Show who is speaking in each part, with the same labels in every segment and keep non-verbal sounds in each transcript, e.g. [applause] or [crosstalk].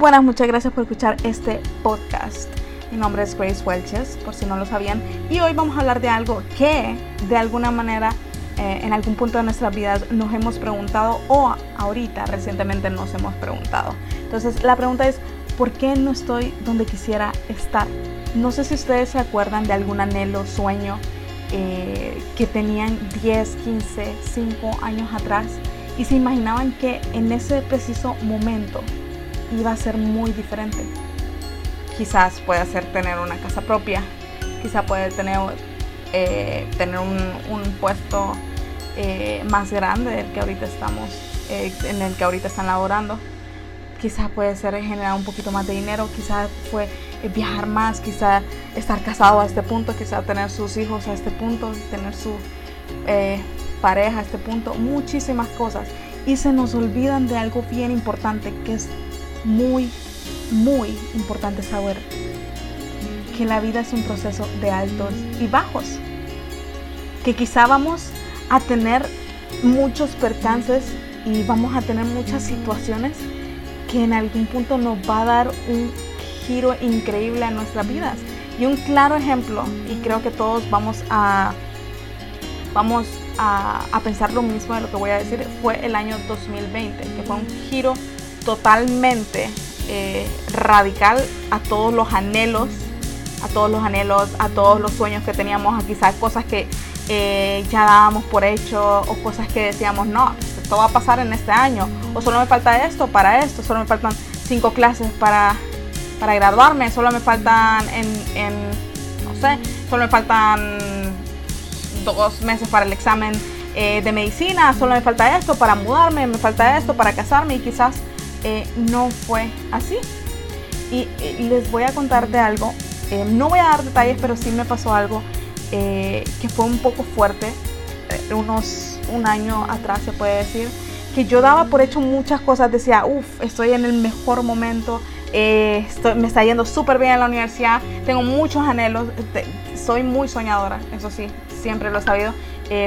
Speaker 1: Buenas, muchas gracias por escuchar este podcast. Mi nombre es Grace Welches, por si no lo sabían, y hoy vamos a hablar de algo que de alguna manera eh, en algún punto de nuestras vidas nos hemos preguntado o ahorita recientemente nos hemos preguntado. Entonces la pregunta es, ¿por qué no estoy donde quisiera estar? No sé si ustedes se acuerdan de algún anhelo, sueño eh, que tenían 10, 15, 5 años atrás y se imaginaban que en ese preciso momento iba a ser muy diferente. Quizás puede ser tener una casa propia, quizás puede tener, eh, tener un, puesto eh, más grande del que ahorita estamos, eh, en el que ahorita están laborando. Quizás puede ser generar un poquito más de dinero, quizás fue viajar más, quizás estar casado a este punto, quizás tener sus hijos a este punto, tener su pareja a este punto, muchísimas cosas. Y se nos olvidan de algo bien importante que es muy, muy importante saber que la vida es un proceso de altos y bajos. Que quizá vamos a tener muchos percances y vamos a tener muchas situaciones que en algún punto nos va a dar un giro increíble a nuestras vidas. Y un claro ejemplo, y creo que todos vamos a, vamos a, pensar lo mismo de lo que voy a decir, fue el año 2020, que fue un giro totalmente eh, radical a todos los anhelos, a todos los anhelos, a todos los sueños que teníamos, quizás cosas que eh, ya dábamos por hecho o cosas que decíamos, no, esto va a pasar en este año, o solo me falta esto para esto, solo me faltan cinco clases para, para graduarme, solo me faltan en, en, no sé, solo me faltan dos meses para el examen eh, de medicina, solo me falta esto para mudarme, me falta esto para casarme y quizás eh, no fue así. Y, les voy a contar de algo, eh, no voy a dar detalles, pero sí me pasó algo eh, que fue un poco fuerte, unos un año atrás se puede decir, que yo daba por hecho muchas cosas, decía, uff, estoy en el mejor momento, estoy, me está yendo súper bien en la universidad, tengo muchos anhelos, soy muy soñadora, eso sí, siempre lo he sabido,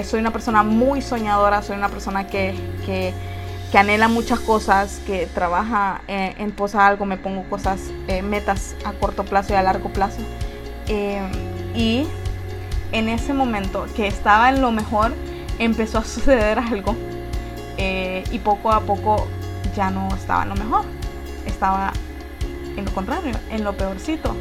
Speaker 1: soy una persona muy soñadora, soy una persona que que anhela muchas cosas, que trabaja eh, en posa algo, me pongo cosas, eh, metas a corto plazo y a largo plazo. Eh, y en ese momento que estaba en lo mejor, empezó a [laughs] suceder algo y poco a poco ya no estaba en lo mejor, estaba en lo contrario, en lo peorcito.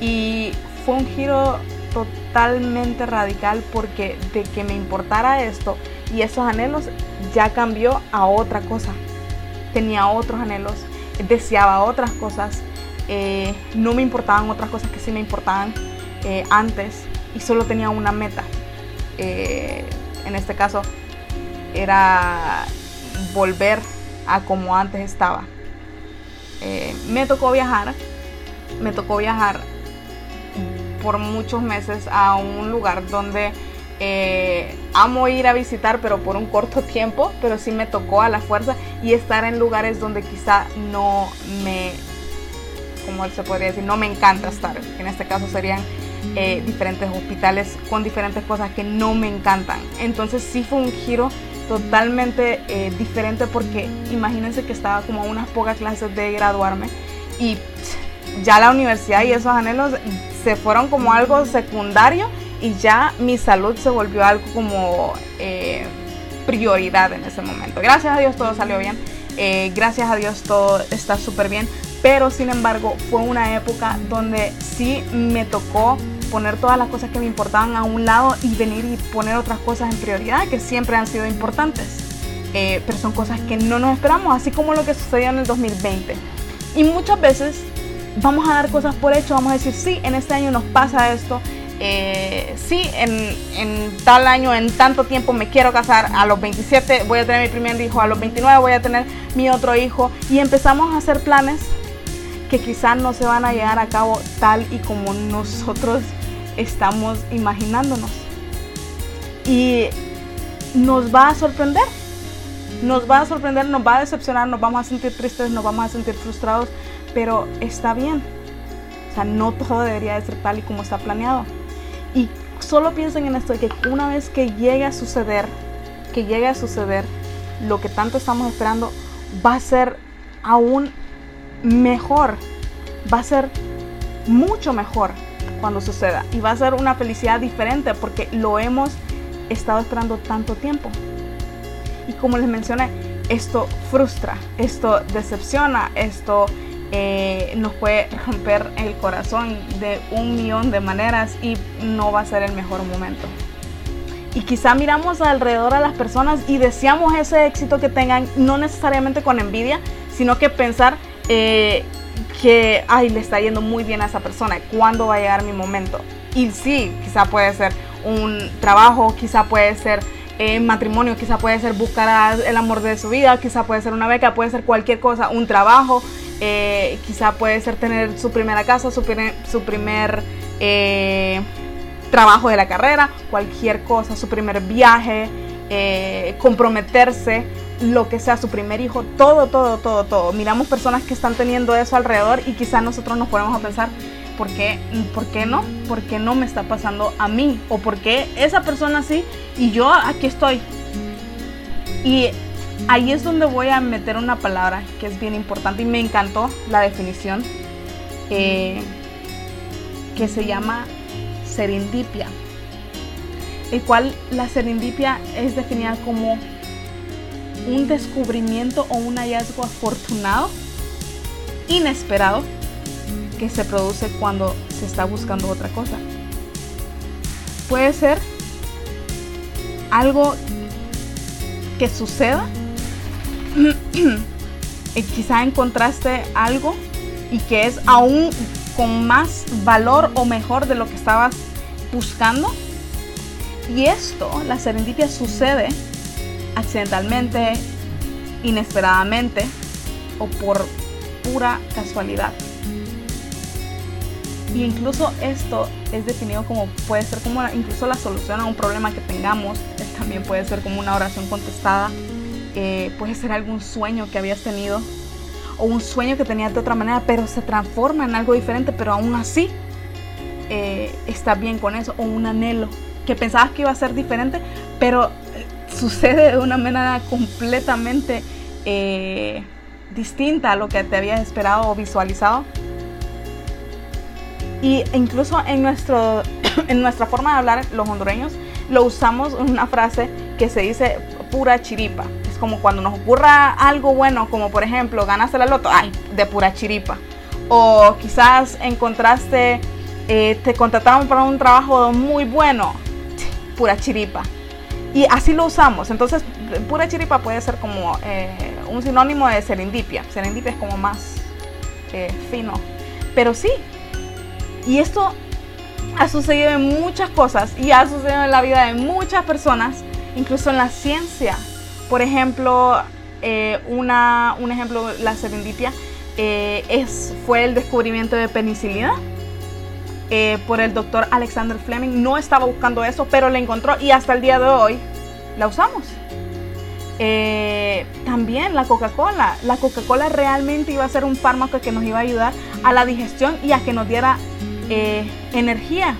Speaker 1: Y fue un giro totalmente radical porque de que me importara esto y esos anhelos ya cambió a otra cosa. Tenía otros anhelos, deseaba otras cosas, eh, no me importaban otras cosas que sí me importaban eh, antes y solo tenía una meta. Eh, en este caso era volver a como antes estaba. me tocó viajar, me tocó viajar por muchos meses a un lugar donde eh, amo ir a visitar, pero por un corto tiempo, pero sí me tocó a la fuerza y estar en lugares donde quizá no me, como se podría decir, no me encanta estar. En este caso serían eh, diferentes hospitales con diferentes cosas que no me encantan. Entonces sí fue un giro totalmente eh, diferente porque imagínense que estaba como a unas pocas clases de graduarme y ya la universidad y esos anhelos se fueron como algo secundario y ya mi salud se volvió algo como eh, prioridad en ese momento. Gracias a Dios todo salió bien, eh, gracias a Dios todo está súper bien, pero sin embargo fue una época donde sí me tocó poner todas las cosas que me importaban a un lado y venir y poner otras cosas en prioridad que siempre han sido importantes. Eh, pero son cosas que no nos esperamos, así como lo que sucedió en el 2020. Y muchas veces vamos a dar cosas por hecho, vamos a decir, sí, en este año nos pasa esto, eh, sí, en, tal año, en tanto tiempo me quiero casar, a los 27 voy a tener mi primer hijo, a los 29 voy a tener mi otro hijo y empezamos a hacer planes que quizás no se van a llevar a cabo tal y como nosotros estamos imaginándonos. Y nos va a sorprender, nos va a sorprender, nos va a decepcionar, nos vamos a sentir tristes, nos vamos a sentir frustrados, pero está bien. O sea, no todo debería de ser tal y como está planeado. Y solo piensen en esto, que una vez que llegue a suceder, que llegue a suceder lo que tanto estamos esperando, va a ser aún mejor, va a ser mucho mejor cuando suceda y va a ser una felicidad diferente porque lo hemos estado esperando tanto tiempo. Y como les mencioné, esto frustra, esto decepciona, esto eh, nos puede romper el corazón de un millón de maneras y no va a ser el mejor momento. Y quizá miramos alrededor a las personas y deseamos ese éxito que tengan, no necesariamente con envidia, sino que pensar eh, que, ay, le está yendo muy bien a esa persona, ¿cuándo va a llegar mi momento? Y sí, quizá puede ser un trabajo, quizá puede ser eh, matrimonio, quizá puede ser buscar el amor de su vida, quizá puede ser una beca, puede ser cualquier cosa, un trabajo, eh, quizá puede ser tener su primera casa, su, su primer eh, trabajo de la carrera, cualquier cosa, su primer viaje, comprometerse, lo que sea, su primer hijo, todo, todo, todo, todo. Miramos personas que están teniendo eso alrededor y quizá nosotros nos ponemos a pensar, ¿por qué, ¿por qué no? ¿Por qué no me está pasando a mí? ¿O por qué esa persona sí y yo aquí estoy? Y ahí es donde voy a meter una palabra que es bien importante y me encantó la definición eh, que se llama serendipia, el cual la serendipia es definida como un descubrimiento o un hallazgo afortunado, inesperado, que se produce cuando se está buscando otra cosa. Puede ser algo que suceda [clears throat] quizá encontraste algo y que es aún con más valor o mejor de lo que estabas buscando. Y esto, la serendipia, sucede accidentalmente, inesperadamente o por pura casualidad. Y incluso esto es definido como puede ser como incluso la solución a un problema que tengamos. También puede ser como una oración contestada. Eh, puede ser algún sueño que habías tenido o un sueño que tenías de otra manera, pero se transforma en algo diferente, pero aún así eh, está bien con eso. O un anhelo que pensabas que iba a ser diferente, pero eh, sucede de una manera completamente distinta a lo que te habías esperado o visualizado. Y incluso en, nuestro, [coughs] en nuestra forma de hablar, los hondureños, lo usamos una frase que se dice pura chiripa. Como cuando nos ocurra algo bueno, como por ejemplo, ganaste la loto, de pura chiripa. O quizás encontraste, eh, te contrataron para un trabajo muy bueno, [tsk] pura chiripa. Y así lo usamos. Entonces, pura chiripa puede ser como eh, un sinónimo de serendipia. Serendipia es como más eh, fino. Pero sí, y esto ha sucedido en muchas cosas y ha sucedido en la vida de muchas personas, incluso en la ciencia. Por ejemplo, eh, una, un ejemplo, la serendipia, eh, es, fue el descubrimiento de penicilina eh, por el doctor Alexander Fleming. No estaba buscando eso, pero la encontró y hasta el día de hoy la usamos. también la Coca-Cola. La Coca-Cola realmente iba a ser un fármaco que nos iba a ayudar a la digestión y a que nos diera eh, energía.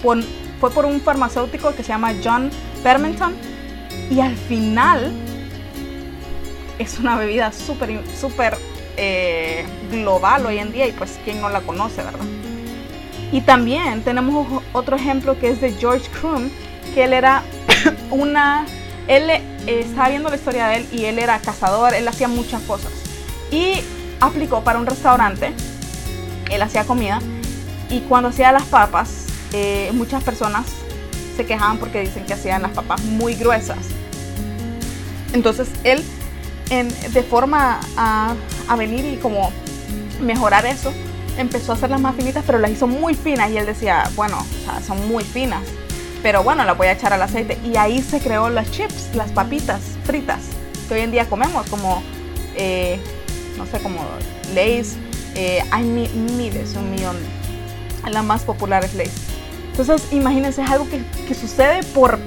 Speaker 1: fue por un farmacéutico que se llama John Permenton y al final es una bebida súper super, eh, global hoy en día y pues quién no la conoce, ¿verdad? Y también tenemos otro ejemplo que es de George Crum, que él era [coughs] una, él eh, estaba viendo la historia de él y él era cazador, él hacía muchas cosas y aplicó para un restaurante, él hacía comida y cuando hacía las papas, eh, muchas personas se quejaban porque dicen que hacían las papas muy gruesas. Entonces él, de forma a, venir y como mejorar eso, empezó a hacerlas más finitas, pero las hizo muy finas. Y él decía, bueno, son muy finas, pero bueno, las voy a echar al aceite. Y ahí se creó las chips, las papitas fritas, que hoy en día comemos, como, eh, no sé, como Lay's. Eh, hay miles, un millón la más popular es Lace. Entonces, imagínense, es algo que, sucede por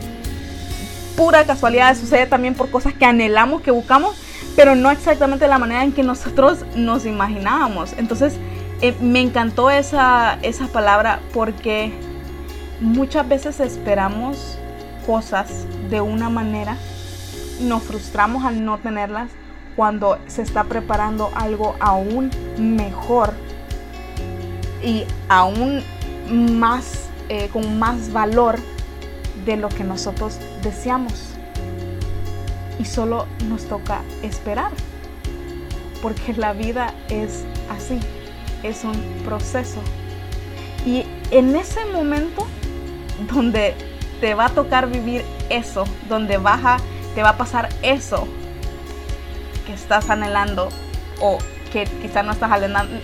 Speaker 1: pura casualidad, sucede también por cosas que anhelamos, que buscamos, pero no exactamente la manera en que nosotros nos imaginábamos. Entonces, eh, me encantó esa, esa palabra porque muchas veces esperamos cosas de una manera, nos frustramos al no tenerlas cuando se está preparando algo aún mejor y aún más, eh, con más valor de lo que nosotros deseamos. Y solo nos toca esperar, porque la vida es así, es un proceso. Y en ese momento donde te va a tocar vivir eso, donde baja, te va a pasar eso que estás anhelando o que quizás no estás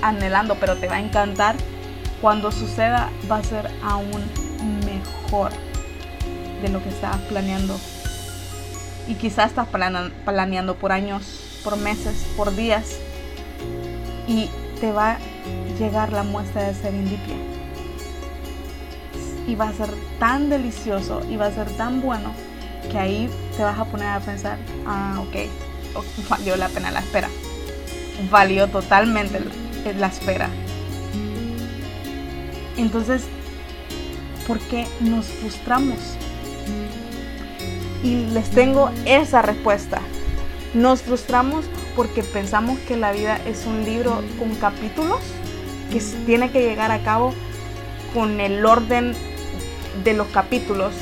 Speaker 1: anhelando, pero te va a encantar, cuando suceda va a ser aún mejor de lo que estabas planeando. Y quizás estás planeando por años, por meses, por días. Y te va a llegar la muestra de serendipia. Y va a ser tan delicioso y va a ser tan bueno que ahí te vas a poner a pensar, ah, ok, valió la pena la espera. Valió totalmente la espera. Entonces, ¿por qué nos frustramos? Y les tengo esa respuesta. Nos frustramos porque pensamos que la vida es un libro con capítulos que tiene que llegar a cabo con el orden de los capítulos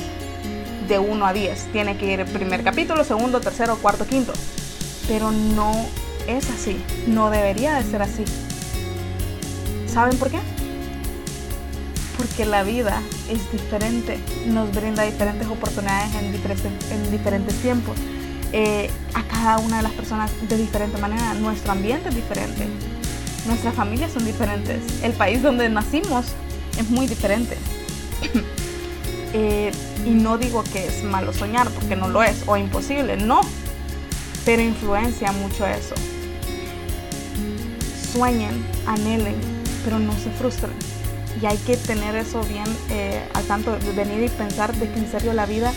Speaker 1: de 1 a 10. Tiene que ir el primer capítulo, segundo, tercero, cuarto, quinto. Pero no es así. No debería de ser así. ¿Saben por qué? Porque la vida es diferente, nos brinda diferentes oportunidades en diferentes, en diferentes tiempos. Eh, a cada una de las personas de diferente manera, nuestro ambiente es diferente, nuestras familias son diferentes, el país donde nacimos es muy diferente. [coughs] Eh, y no digo que es malo soñar, porque no lo es, o imposible, no, pero influencia mucho eso. Sueñen, anhelen, pero no se frustren y hay que tener eso bien eh, al tanto, venir y pensar de que en serio la vida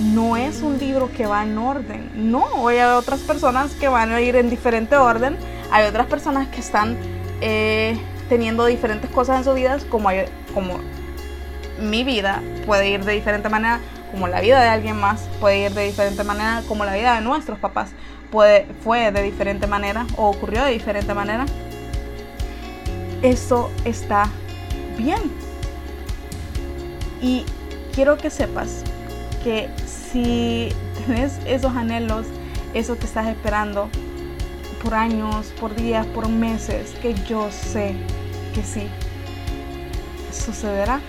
Speaker 1: no es un libro que va en orden. No, hay otras personas que van a ir en diferente orden, hay otras personas que están eh, teniendo diferentes cosas en su vida, como, como mi vida puede ir de diferente manera, como la vida de alguien más puede ir de diferente manera, como la vida de nuestros papás puede, fue de diferente manera o ocurrió de diferente manera. Eso está bien. Y quiero que sepas que si tienes esos anhelos, eso que estás esperando por años, por días, por meses, que yo sé que sí, sucederá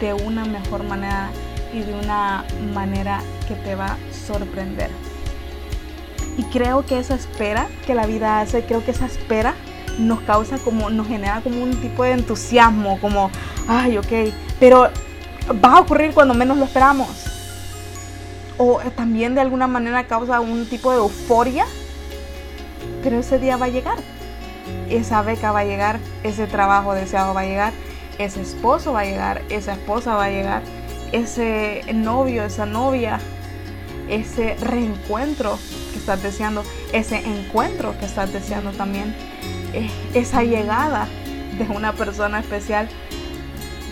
Speaker 1: de una mejor manera y de una manera que te va a sorprender. Y creo que esa espera que la vida hace, creo que esa espera nos causa como, nos genera como un tipo de entusiasmo, como, ay, ok, pero va a ocurrir cuando menos lo esperamos. O también de alguna manera causa un tipo de euforia, pero ese día va a llegar. Esa beca va a llegar, ese trabajo deseado va a llegar, ese esposo va a llegar, esa esposa va a llegar, ese novio, esa novia, ese reencuentro que estás deseando, ese encuentro que estás deseando también esa llegada de una persona especial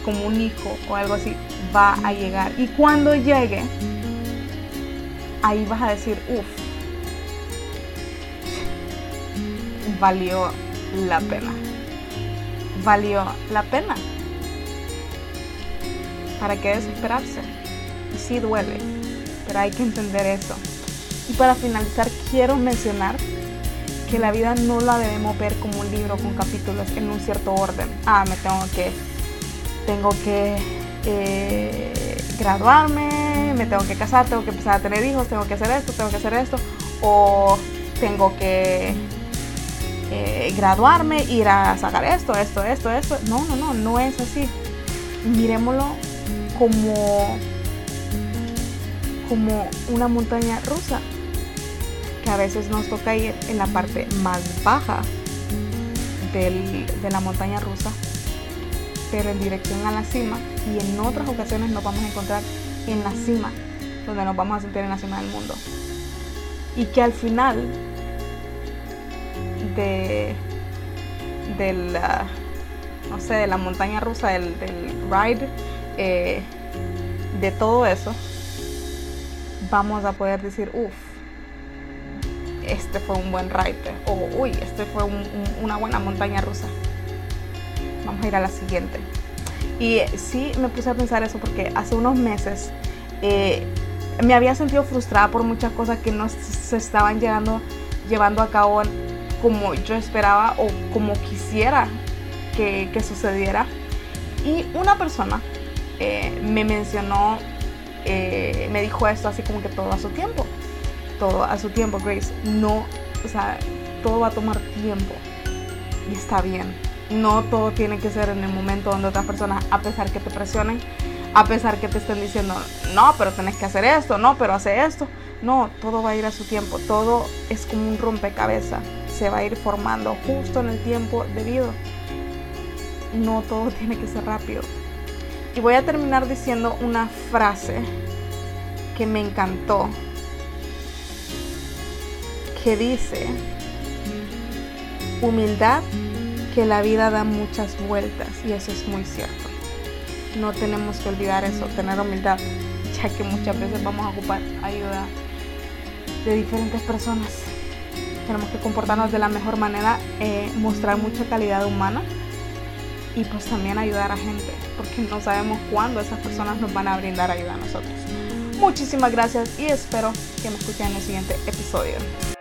Speaker 1: como un hijo o algo así va a llegar. Y cuando llegue, ahí vas a decir, uff, valió la pena. Valió la pena. ¿Para qué desesperarse? Y sí duele, pero hay que entender eso. Y para finalizar, quiero mencionar que la vida no la debemos ver como un libro con capítulos en un cierto orden. Ah, me tengo que, tengo que eh, graduarme, me tengo que casar, tengo que empezar a tener hijos, tengo que hacer esto, tengo que hacer esto, o tengo que eh, graduarme, ir a sacar esto, esto, esto, esto. No, no, no, no es así. Miremoslo como, como una montaña rusa que a veces nos toca ir en la parte más baja de la montaña rusa, pero en dirección a la cima y en otras ocasiones nos vamos a encontrar en la cima, donde nos vamos a sentir en la cima del mundo. Y que al final de, la, no sé, de la montaña rusa, del, ride, eh, de todo eso, vamos a poder decir, uff, este fue un buen ride o uy, este fue una buena montaña rusa. Vamos a ir a la siguiente. Y sí me puse a pensar eso porque hace unos meses eh, me había sentido frustrada por muchas cosas que no se estaban llegando, llevando a cabo como yo esperaba o como quisiera que, sucediera. Y una persona eh, me mencionó, eh, me dijo esto así como que todo a su tiempo. Todo a su tiempo, Grace. No, o sea, todo va a tomar tiempo. Y está bien. No todo tiene que ser en el momento donde otras personas, a pesar que te presionen, a pesar que te estén diciendo, no, pero tenés que hacer esto, no, pero hace esto. No, todo va a ir a su tiempo. Todo es como un rompecabezas. Se va a ir formando justo en el tiempo debido. No todo [laughs] tiene que ser rápido. Y voy a terminar diciendo una frase que me encantó. Que dice, humildad que la vida da muchas vueltas. Y eso es muy cierto no tenemos que olvidar eso, tener humildad, ya que muchas veces vamos a ocupar ayuda de diferentes personas. Tenemos que comportarnos de la mejor manera, eh, mostrar mucha calidad humana y pues también ayudar a gente, porque no sabemos cuándo esas personas nos van a brindar ayuda a nosotros. Muchísimas gracias y espero que me escuchen en el siguiente episodio.